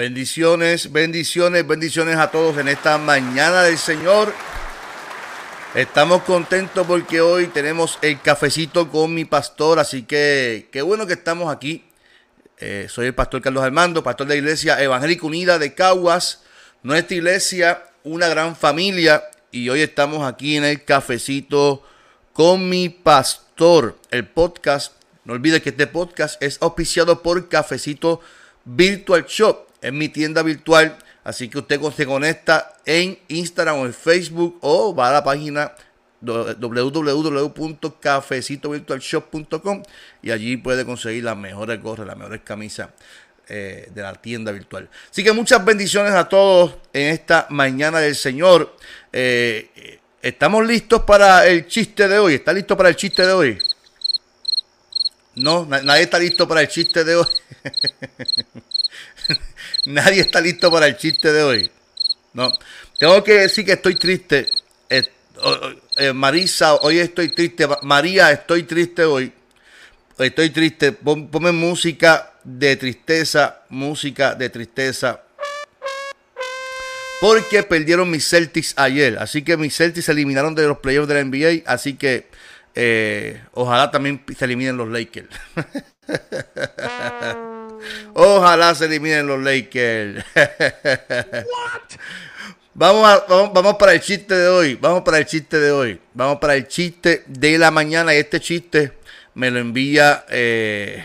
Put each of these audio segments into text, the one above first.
Bendiciones, bendiciones, bendiciones a todos en esta mañana del Señor. Estamos contentos porque hoy tenemos el cafecito con mi pastor, así que qué bueno que estamos aquí. Eh, soy el pastor Carlos Armando, pastor de la Iglesia Evangélica Unida de Caguas, nuestra iglesia, una gran familia, y hoy estamos aquí en el cafecito con mi pastor, el podcast. No olvide que este podcast es auspiciado por Cafecito Virtual Shop en mi tienda virtual. Así que usted se conecta en Instagram o en Facebook o va a la página www.cafecitovirtualshop.com y allí puede conseguir las mejores gorras, las mejores camisas eh, de la tienda virtual. Así que muchas bendiciones a todos en esta mañana del Señor. Eh, ¿Estamos listos para el chiste de hoy? ¿Está listo para el chiste de hoy? No, nadie está listo para el chiste de hoy. Nadie está listo para el chiste de hoy. No. Tengo que decir que estoy triste. Eh, eh, Marisa, hoy estoy triste. María, estoy triste hoy. Estoy triste. Ponme música de tristeza. Música de tristeza. Porque perdieron mis Celtics ayer. Así que mis Celtics se eliminaron de los playoffs de la NBA. Así que eh, ojalá también se eliminen los Lakers. Ojalá se eliminen los Lakers. Vamos, vamos, para el chiste de hoy. Vamos para el chiste de hoy. Vamos para el chiste de la mañana. Y este chiste me lo envía eh,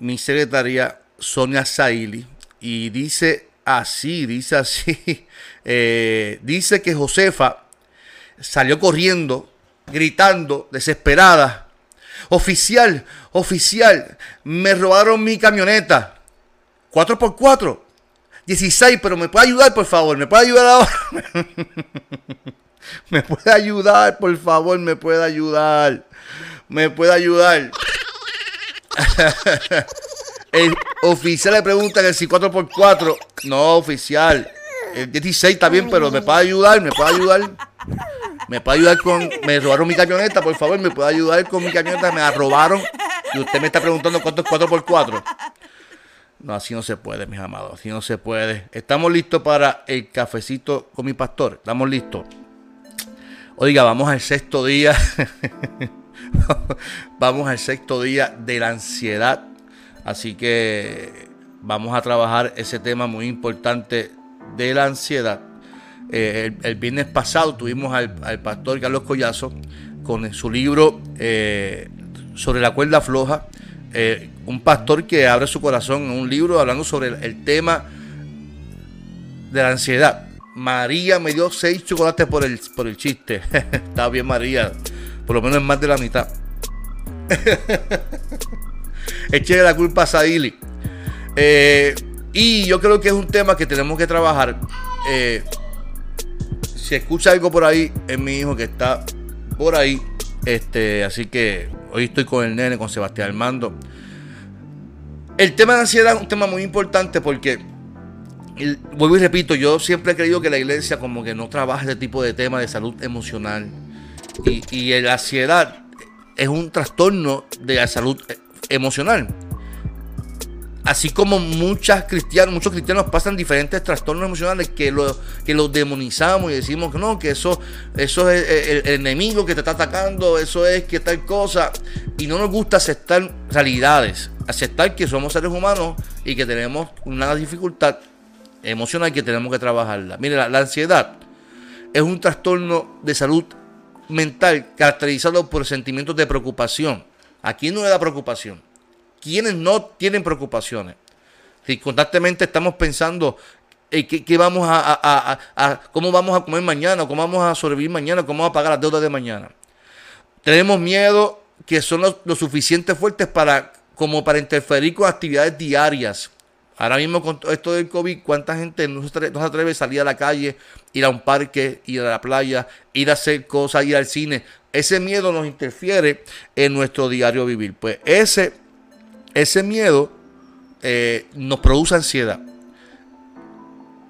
mi secretaria Sonia Saili. Y dice así, dice así. Eh, dice que Josefa salió corriendo, gritando, desesperada Oficial, oficial, me robaron mi camioneta. 4x4. 16, pero me puede ayudar, por favor. Me puede ayudar ahora. me puede ayudar, por favor. Me puede ayudar. Me puede ayudar. El oficial le pregunta que si 4x4. No, oficial. El 16 está pero me puede ayudar. Me puede ayudar. ¿Me puede ayudar con.? Me robaron mi camioneta, por favor, ¿me puede ayudar con mi camioneta? Me la robaron. Y usted me está preguntando cuánto es 4x4. No, así no se puede, mis amados. Así no se puede. Estamos listos para el cafecito con mi pastor. Estamos listos. Oiga, vamos al sexto día. vamos al sexto día de la ansiedad. Así que vamos a trabajar ese tema muy importante de la ansiedad. Eh, el, viernes pasado tuvimos al, pastor Carlos Collazo con su libro eh, sobre la cuerda floja. Eh, un pastor que abre su corazón en un libro hablando sobre el, tema de la ansiedad. María me dio seis chocolates por el, por el chiste. Está bien, María. Por lo menos es más de la mitad. Eché la culpa a Saili. y yo creo que es un tema que tenemos que trabajar si escucha algo por ahí, es mi hijo que está por ahí. Este, así que hoy estoy con el nene, con Sebastián Armando. El tema de ansiedad es un tema muy importante porque, vuelvo y repito, yo siempre he creído que la iglesia como que no trabaja este tipo de temas de salud emocional. Y, y la ansiedad es un trastorno de la salud emocional así como cristianos, muchos cristianos pasan diferentes trastornos emocionales que, lo, que los demonizamos y decimos que no, que eso, eso es el, enemigo que te está atacando, eso es que tal cosa. Y no nos gusta aceptar realidades, aceptar que somos seres humanos y que tenemos una dificultad emocional que tenemos que trabajarla. Mire, la, la ansiedad es un trastorno de salud mental caracterizado por sentimientos de preocupación. Aquí no le da preocupación quienes no tienen preocupaciones. Si constantemente estamos pensando eh, ¿qué, vamos a, cómo vamos a comer mañana, cómo vamos a sobrevivir mañana, cómo vamos a pagar las deudas de mañana. Tenemos miedo que son lo, suficiente fuertes para como para interferir con actividades diarias. Ahora mismo con esto del COVID, ¿cuánta gente no se, atreve, a salir a la calle, ir a un parque, ir a la playa, ir a hacer cosas, ir al cine? Ese miedo nos interfiere en nuestro diario vivir. Pues ese, ese miedo eh, nos produce ansiedad.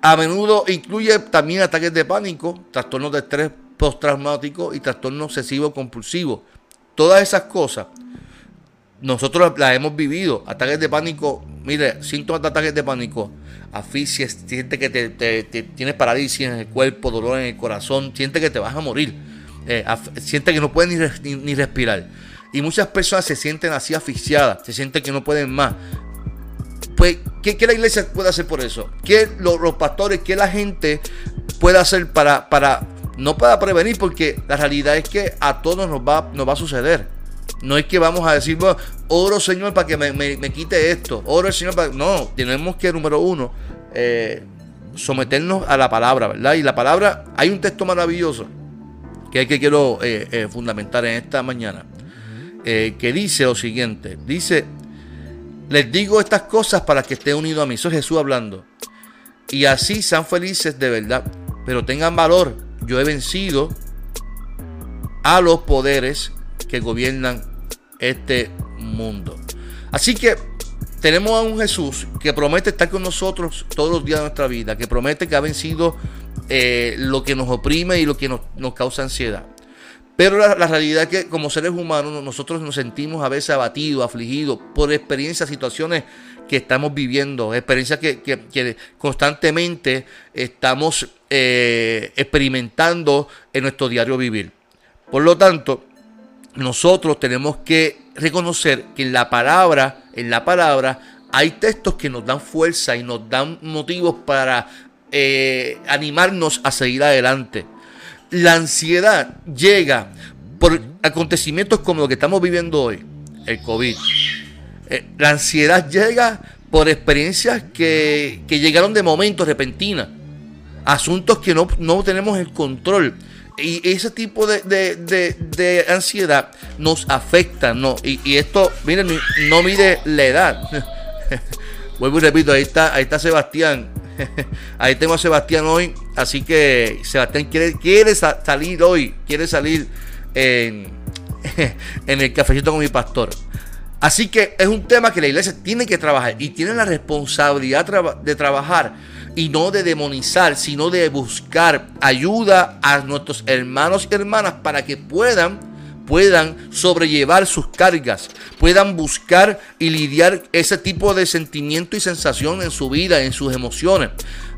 A menudo incluye también ataques de pánico, trastornos de estrés postraumático y trastorno obsesivo compulsivo. Todas esas cosas nosotros las hemos vivido. Ataques de pánico, mire, síntomas de ataques de pánico, asfixia, siente que te, tienes parálisis en el cuerpo, dolor en el corazón, siente que te vas a morir, eh, siente que no puedes ni, respirar. Y muchas personas se sienten así asfixiadas, se sienten que no pueden más. Pues, ¿qué, la iglesia puede hacer por eso? ¿Qué los, pastores, qué la gente puede hacer para, para, no para prevenir? Porque la realidad es que a todos nos va, nos va a suceder. No es que vamos a decir, oro Señor para que me, quite esto. Oro Señor para... No, tenemos que, número uno, eh, someternos a la palabra, ¿verdad? Y la palabra, hay un texto maravilloso que es que quiero eh, eh, fundamentar en esta mañana, que dice lo siguiente, dice, les digo estas cosas para que estén unidos a mí, eso es Jesús hablando, y así sean felices de verdad, pero tengan valor, yo he vencido a los poderes que gobiernan este mundo. Así que tenemos a un Jesús que promete estar con nosotros todos los días de nuestra vida, que promete que ha vencido eh, lo que nos oprime y lo que nos, causa ansiedad. Pero la, realidad es que como seres humanos nosotros nos sentimos a veces abatidos, afligidos por experiencias, situaciones que estamos viviendo, experiencias que, constantemente estamos eh, experimentando en nuestro diario vivir. Por lo tanto, nosotros tenemos que reconocer que en la palabra, en la palabra, hay textos que nos dan fuerza y nos dan motivos para eh, animarnos a seguir adelante. La ansiedad llega por acontecimientos como lo que estamos viviendo hoy, el COVID. Eh, la ansiedad llega por experiencias que, llegaron de momentos repentinas, asuntos que no, no tenemos el control y ese tipo de, ansiedad nos afecta, ¿no? Y, esto, miren, no mide la edad. Vuelvo y repito, ahí está, ahí está Sebastián. Ahí tengo a Sebastián hoy. Así que Sebastián quiere, quiere salir hoy. Quiere salir en, en el cafecito con mi pastor. Así que es un tema que la iglesia tiene que trabajar y tiene la responsabilidad de trabajar y no de demonizar, sino de buscar ayuda a nuestros hermanos y hermanas para que puedan puedan sobrellevar sus cargas, puedan buscar y lidiar ese tipo de sentimiento y sensación en su vida, en sus emociones.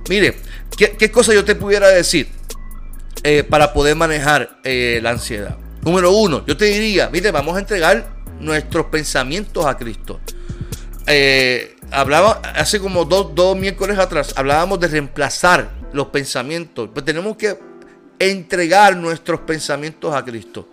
Mire, ¿qué, cosa yo te pudiera decir eh, para poder manejar eh, la ansiedad? Número uno, yo te diría, mire, vamos a entregar nuestros pensamientos a Cristo. Eh, hablaba hace como dos, dos miércoles atrás, hablábamos de reemplazar los pensamientos. Pues tenemos que entregar nuestros pensamientos a Cristo.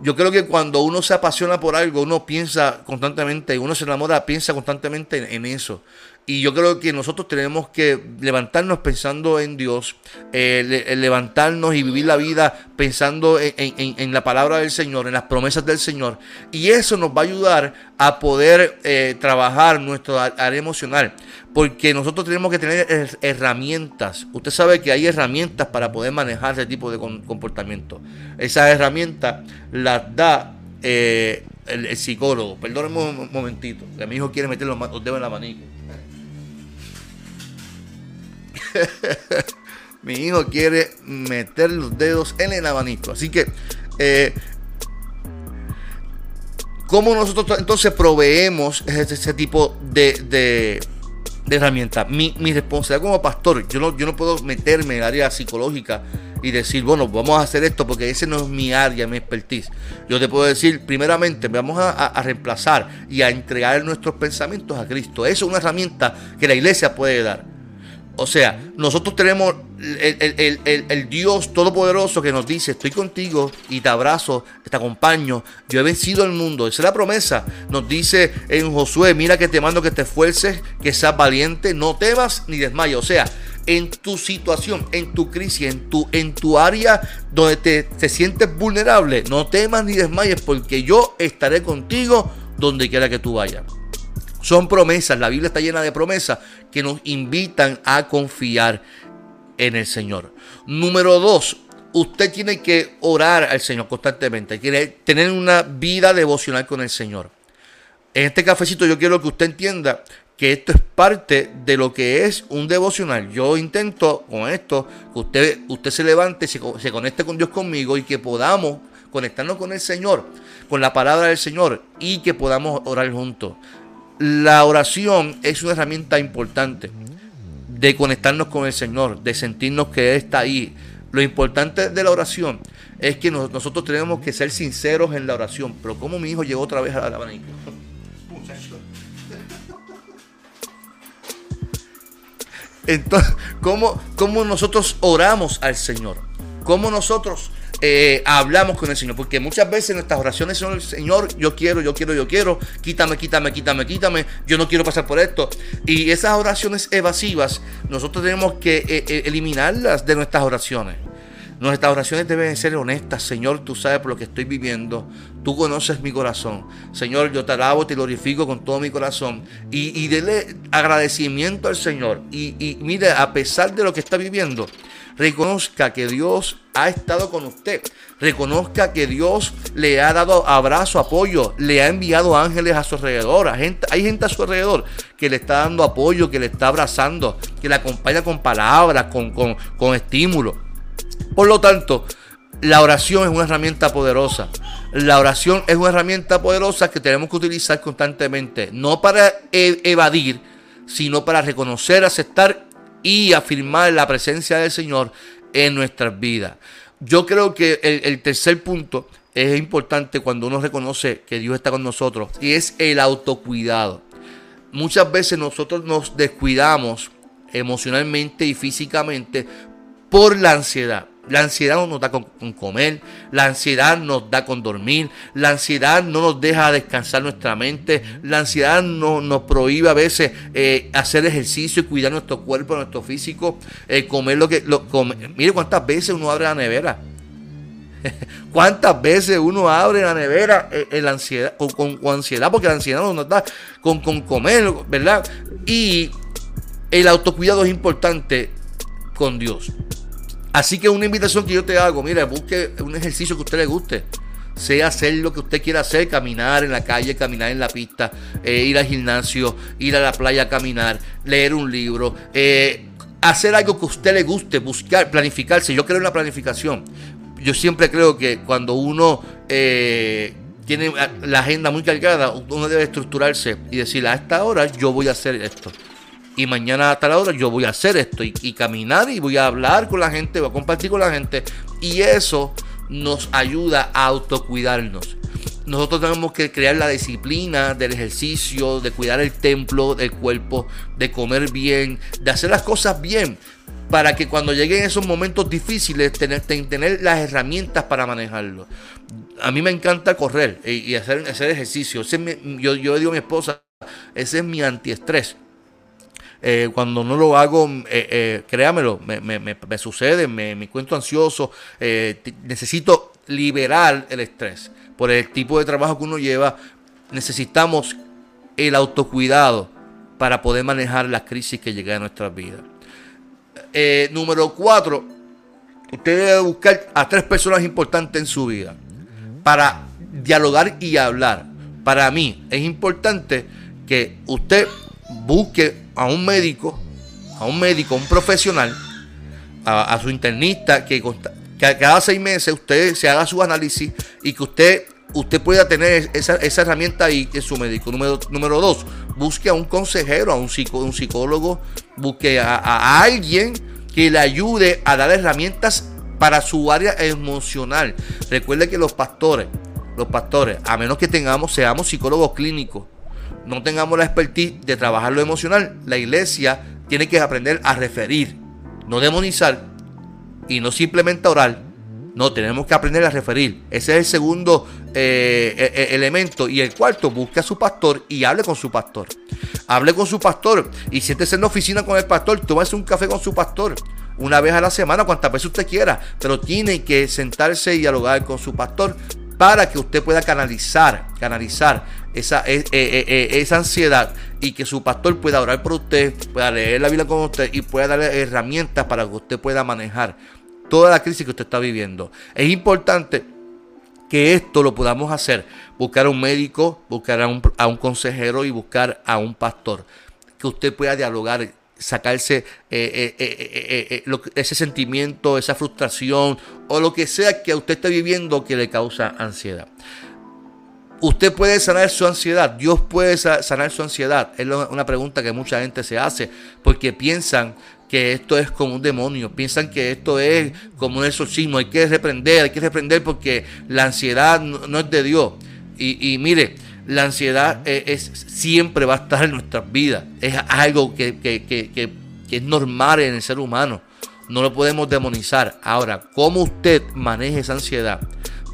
Yo creo que cuando uno se apasiona por algo, uno piensa constantemente, uno se enamora, piensa constantemente en eso. Y yo creo que nosotros tenemos que levantarnos pensando en Dios, eh, levantarnos y vivir la vida pensando en, la palabra del Señor, en las promesas del Señor. Y eso nos va a ayudar a poder eh, trabajar nuestro área emocional. Porque nosotros tenemos que tener herramientas. Usted sabe que hay herramientas para poder manejar ese tipo de comportamiento. Esas herramientas las da eh, el, psicólogo. Perdónenme un momentito. Que mi hijo quiere meter los, dedos en la abanico. Mi hijo quiere meter los dedos en el abanico. Así que, eh, ¿cómo nosotros entonces proveemos ese, tipo de, herramientas? Mi, responsabilidad como pastor, yo no, yo no puedo meterme en el área psicológica y decir, bueno, vamos a hacer esto porque ese no es mi área, mi expertise. Yo te puedo decir, primeramente, vamos a, a, reemplazar y a entregar nuestros pensamientos a Cristo. Eso es una herramienta que la iglesia puede dar. O sea, nosotros tenemos el, Dios Todopoderoso que nos dice, estoy contigo y te abrazo, te acompaño, yo he vencido el mundo. Esa es la promesa. Nos dice en Josué, mira que te mando que te esfuerces, que seas valiente, no temas ni desmayes. O sea, en tu situación, en tu crisis, en tu, en tu área donde te, te sientes vulnerable, no temas ni desmayes porque yo estaré contigo donde quiera que tú vayas. Son promesas, la Biblia está llena de promesas que nos invitan a confiar en el Señor. Número dos, usted tiene que orar al Señor constantemente, quiere tener una vida devocional con el Señor. En este cafecito yo quiero que usted entienda que esto es parte de lo que es un devocional. Yo intento con esto que usted, usted se levante, se, se conecte con Dios conmigo y que podamos conectarnos con el Señor, con la palabra del Señor y que podamos orar juntos. La oración es una herramienta importante de conectarnos con el Señor, de sentirnos que Él está ahí. Lo importante de la oración es que nosotros tenemos que ser sinceros en la oración. Pero como mi hijo llegó otra vez a la abanico. Entonces, ¿cómo, ¿cómo, nosotros oramos al Señor? ¿Cómo nosotros eh, hablamos con el Señor? Porque muchas veces nuestras oraciones son el Señor, yo quiero, yo quiero, yo quiero, quítame, quítame, quítame, quítame, yo no quiero pasar por esto. Y esas oraciones evasivas, nosotros tenemos que eh, eh, eliminarlas de nuestras oraciones. Nuestras oraciones deben ser honestas. Señor, tú sabes por lo que estoy viviendo. Tú conoces mi corazón. Señor, yo te alabo, te glorifico con todo mi corazón. Y, y dele agradecimiento al Señor. Y, y mire, a pesar de lo que está viviendo, reconozca que Dios ha estado con usted. Reconozca que Dios le ha dado abrazo, apoyo, le ha enviado ángeles a su alrededor. Hay gente, a su alrededor que le está dando apoyo, que le está abrazando, que le acompaña con palabras, con, con, con estímulo. Por lo tanto, la oración es una herramienta poderosa. La oración es una herramienta poderosa que tenemos que utilizar constantemente, no para e-, evadir, sino para reconocer, aceptar y afirmar la presencia del Señor en nuestras vidas. Yo creo que el, tercer punto es importante cuando uno reconoce que Dios está con nosotros y es el autocuidado. Muchas veces nosotros nos descuidamos emocionalmente y físicamente por la ansiedad. La ansiedad nos da con, comer, la ansiedad nos da con dormir, la ansiedad no nos deja descansar nuestra mente, la ansiedad no, nos prohíbe a veces eh, hacer ejercicio y cuidar nuestro cuerpo, nuestro físico, eh, comer lo que... Mire cuántas veces uno abre la nevera. ¿Cuántas veces uno abre la nevera eh, en la ansiedad, con, ansiedad? Porque la ansiedad nos da con, con comer, ¿verdad? Y el autocuidado es importante con Dios. Así que una invitación que yo te hago, mira, busque un ejercicio que a usted le guste. Sea hacer lo que usted quiera hacer, caminar en la calle, caminar en la pista, eh, ir al gimnasio, ir a la playa a caminar, leer un libro, eh, hacer algo que a usted le guste, buscar, planificarse. Yo creo en la planificación. Yo siempre creo que cuando uno eh, tiene la agenda muy cargada, uno debe estructurarse y decir, a esta hora yo voy a hacer esto y mañana a tal hora yo voy a hacer esto y, caminar y voy a hablar con la gente, voy a compartir con la gente y eso nos ayuda a autocuidarnos. Nosotros tenemos que crear la disciplina del ejercicio, de cuidar el templo del cuerpo, de comer bien, de hacer las cosas bien, para que cuando lleguen esos momentos difíciles, tener, tener las herramientas para manejarlo. A mí me encanta correr y, hacer, hacer ejercicio. yo, yo digo a mi esposa, ese es mi antiestrés. Eh, cuando no lo hago, eh, eh, créamelo, me, me, me, sucede, me, encuentro ansioso, necesito liberar el estrés. Por el tipo de trabajo que uno lleva, necesitamos el autocuidado para poder manejar las crisis que llegan a nuestras vidas. número cuatro, usted debe buscar a tres personas importantes en su vida para dialogar y hablar. Para mí es importante que usted busque a un médico, a un médico, un profesional, a, su internista, que, cada seis meses usted se haga su análisis y que usted, usted pueda tener esa, herramienta ahí en su médico. Número, número dos, busque a un consejero, a un, un psicólogo, busque a, alguien que le ayude a dar herramientas para su área emocional. Recuerde que los pastores, los pastores, a menos que tengamos, seamos psicólogos clínicos, no tengamos la expertise de trabajar lo emocional, la iglesia tiene que aprender a referir, no demonizar y no simplemente orar. No, tenemos que aprender a referir. Ese es el segundo eh, e, e, elemento. Y el cuarto, busque a su pastor y hable con su pastor. Hable con su pastor y siéntese en la oficina con el pastor. Tómese un café con su pastor. Una vez a la semana, cuantas veces usted quiera. Pero tiene que sentarse y dialogar con su pastor para que usted pueda canalizar, canalizar esa, eh, eh, eh, esa ansiedad y que su pastor pueda orar por usted, pueda leer la Biblia con usted y pueda darle herramientas para que usted pueda manejar toda la crisis que usted está viviendo. Es importante que esto lo podamos hacer, buscar a un médico, buscar a un, a un consejero y buscar a un pastor, que usted pueda dialogar sacarse ese sentimiento, esa frustración o lo que sea que usted esté viviendo que le causa ansiedad. Usted puede sanar su ansiedad, Dios puede sanar su ansiedad. Es una pregunta que mucha gente se hace porque piensan que esto es como un demonio, piensan que esto es como un exorcismo, hay que reprender, hay que reprender porque la ansiedad no, es de Dios. Y, mire, la ansiedad es, siempre va a estar en nuestras vidas, es algo que, que es normal en el ser humano, no lo podemos demonizar. Ahora, ¿cómo usted maneja esa ansiedad?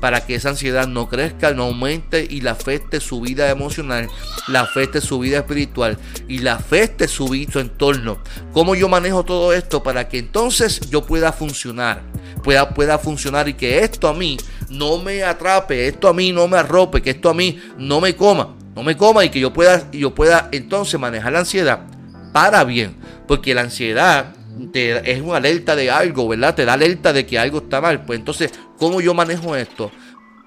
Para que esa ansiedad no crezca, no aumente y la afecte su vida emocional, la afecte su vida espiritual y la afecte su, su entorno. ¿Cómo yo manejo todo esto para que entonces yo pueda funcionar? Pueda, pueda funcionar y que esto a mí no me atrape, esto a mí no me arrope, que esto a mí no me coma, no me coma y que yo pueda, yo pueda entonces manejar la ansiedad para bien, porque la ansiedad es una alerta de algo, ¿verdad? Te da alerta de que algo está mal. Pues entonces, ¿cómo yo manejo esto?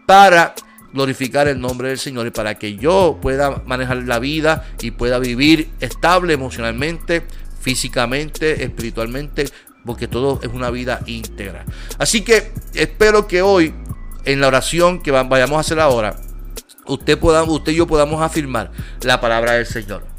Para glorificar el nombre del Señor y para que yo pueda manejar la vida y pueda vivir estable emocionalmente, físicamente, espiritualmente, porque todo es una vida íntegra. Así que espero que hoy, en la oración que vayamos a hacer ahora, usted, pueda, usted y yo podamos afirmar la palabra del Señor.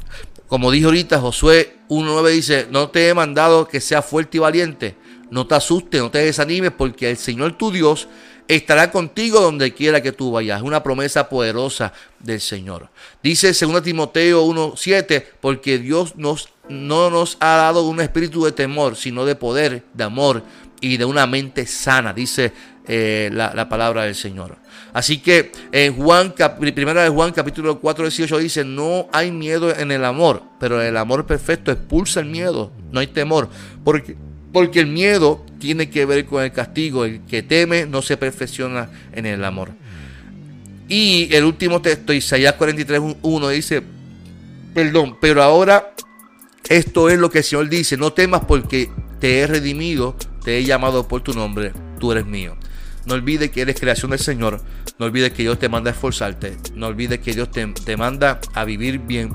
Como dijo ahorita Josué 1.9 dice, no te he mandado que seas fuerte y valiente, no te asustes, no te desanimes, porque el Señor tu Dios estará contigo donde quiera que tú vayas. Es una promesa poderosa del Señor. Dice 2 Timoteo 1.7, porque Dios nos, no nos ha dado un espíritu de temor, sino de poder, de amor y de una mente sana, dice eh, la, palabra del Señor. Así que en Juan, primera de Juan capítulo 4, 18 dice, no hay miedo en el amor, pero el amor perfecto expulsa el miedo, no hay temor, porque, porque el miedo tiene que ver con el castigo, el que teme no se perfecciona en el amor. Y el último texto, Isaías 43, 1 dice, perdón, pero ahora esto es lo que el Señor dice, no temas porque te he redimido, te he llamado por tu nombre, tú eres mío. No olvides que eres creación del Señor. No olvides que Dios te manda a esforzarte. No olvides que Dios te, manda a vivir bien,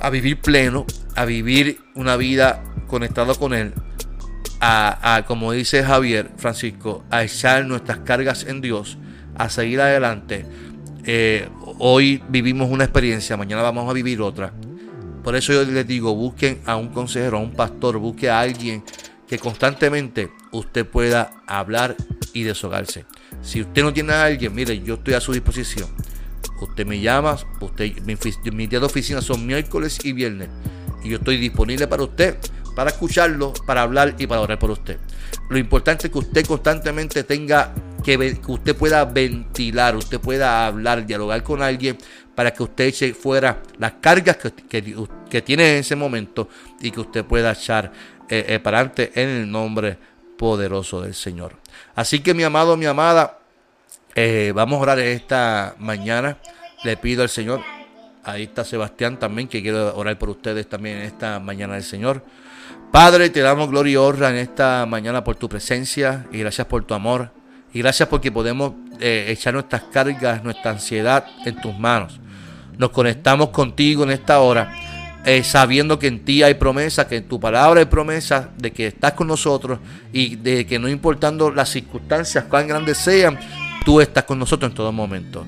a vivir pleno, a vivir una vida conectado con Él. A, como dice Javier Francisco, a echar nuestras cargas en Dios, a seguir adelante. Eh, hoy vivimos una experiencia, mañana vamos a vivir otra. Por eso yo les digo, busquen a un consejero, a un pastor, busque a alguien que constantemente usted pueda hablar y deshogarse. Si usted no tiene a alguien, mire, yo estoy a su disposición. Usted me llama, usted, mi, mis días de oficina son miércoles y viernes. Y yo estoy disponible para usted, para escucharlo, para hablar y para orar por usted. Lo importante es que usted constantemente tenga que, que usted pueda ventilar, usted pueda hablar, dialogar con alguien para que usted eche fuera las cargas que, que, tiene en ese momento y que usted pueda echar eh, eh, para adelante en el nombre poderoso del Señor. Así que mi amado, mi amada, eh, vamos a orar esta mañana. Le pido al Señor, ahí está Sebastián también, que quiero orar por ustedes también en esta mañana del Señor. Padre, te damos gloria y honra en esta mañana por tu presencia y gracias por tu amor. Y gracias porque podemos eh, echar nuestras cargas, nuestra ansiedad en tus manos. Nos conectamos contigo en esta hora eh, sabiendo que en ti hay promesa, que en tu palabra hay promesa de que estás con nosotros y de que no importando las circunstancias, cuán grandes sean, tú estás con nosotros en todo momento.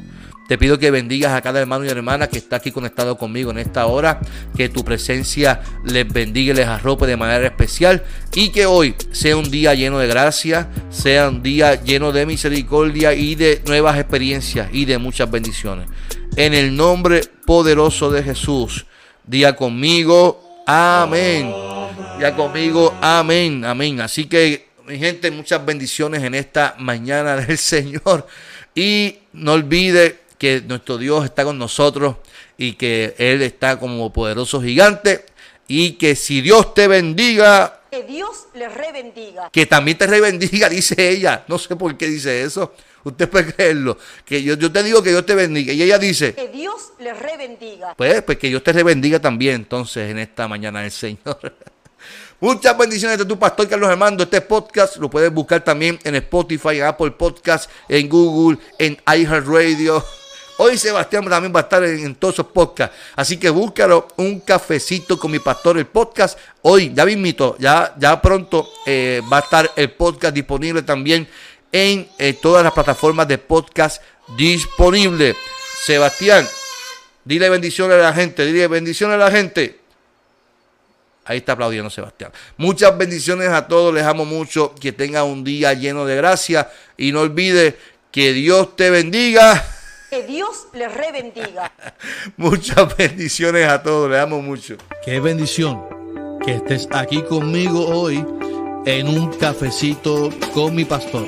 Te pido que bendigas a cada hermano y hermana que está aquí conectado conmigo en esta hora, que tu presencia les bendiga y les arrope de manera especial y que hoy sea un día lleno de gracia, sea un día lleno de misericordia y de nuevas experiencias y de muchas bendiciones. En el nombre poderoso de Jesús. Día conmigo, amén. Día conmigo, amén, amén. Así que, mi gente, muchas bendiciones en esta mañana del Señor. Y no olvide que nuestro Dios está con nosotros y que Él está como poderoso gigante. Y que si Dios te bendiga, Que Dios les rebendiga. Que también te rebendiga, dice ella. No sé por qué dice eso. Usted puede creerlo. Que yo, yo te digo que Dios te bendiga. Y ella dice. Que Dios les rebendiga. Pues, pues que Dios te rebendiga también entonces en esta mañana del Señor. Muchas bendiciones de tu pastor Carlos Armando. Este podcast lo puedes buscar también en Spotify, en Apple Podcast, en Google, en iHeartRadio. Hoy Sebastián también va a estar en, todos esos podcasts. Así que búscalo un cafecito con mi pastor, el podcast. Hoy, ya invito, ya, ya pronto eh, va a estar el podcast disponible también en eh, todas las plataformas de podcast disponible. Sebastián, dile bendiciones a la gente, dile bendiciones a la gente. Ahí está aplaudiendo Sebastián. Muchas bendiciones a todos, les amo mucho, que tengan un día lleno de gracia y no olvide que Dios te bendiga. Que Dios les rebendiga. Muchas bendiciones a todos, le amo mucho. Qué bendición que estés aquí conmigo hoy en un cafecito con mi pastor.